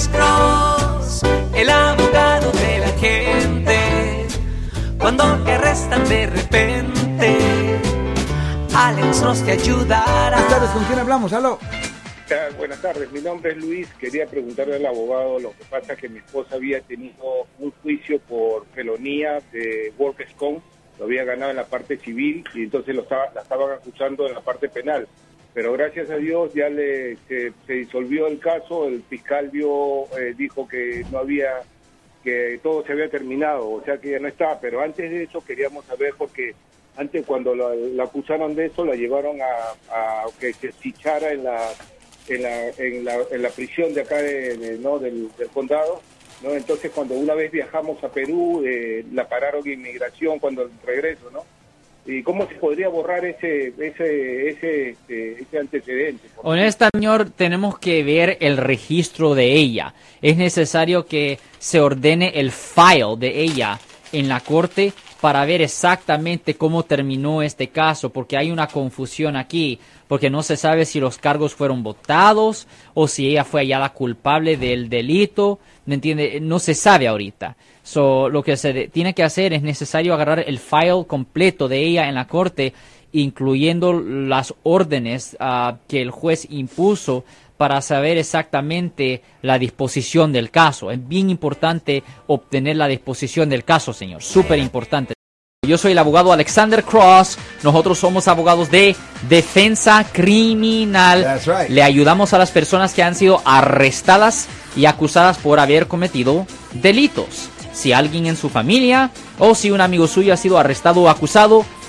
Alex Cross, el abogado de la gente. Cuando te arrestan de repente, Alex Cross te ayudará. Buenas tardes, ¿con quién hablamos? Aló. Buenas tardes, mi nombre es Luis. Quería preguntarle al abogado lo que pasa que mi esposa había tenido un juicio por felonía de Workers' Comp, lo había ganado en la parte civil y entonces lo estaba, la estaban acusando en la parte penal. Pero gracias a Dios ya le se, disolvió el caso, el fiscal vio, eh, dijo que no había, que todo se había terminado, o sea que ya no estaba. Pero antes de eso queríamos saber porque antes cuando la, acusaron de eso la llevaron a, que se fichara en la en la, en la, en la prisión de acá de, ¿no? del, del condado. ¿no? Entonces, cuando una vez viajamos a Perú, eh, la pararon de inmigración cuando el regreso, ¿no? ¿Y cómo se podría borrar ese este, antecedente? Porque- Honesta, señor, tenemos que ver el registro de ella. Es necesario que se ordene el file de ella en la corte para ver exactamente cómo terminó este caso, porque hay una confusión aquí, porque no se sabe si los cargos fueron votados o si ella fue hallada culpable del delito, ¿me entiende? No se sabe ahorita. So, lo que se tiene que hacer es necesario agarrar el file completo de ella en la corte, incluyendo las órdenes ah, que el juez impuso para saber exactamente la disposición del caso. Es bien importante obtener la disposición del caso, señor. Súper importante. Yo soy el abogado Alexander Cross. Nosotros somos abogados de defensa criminal. Right. Le ayudamos a las personas que han sido arrestadas y acusadas por haber cometido delitos. Si alguien en su familia o si un amigo suyo ha sido arrestado o acusado,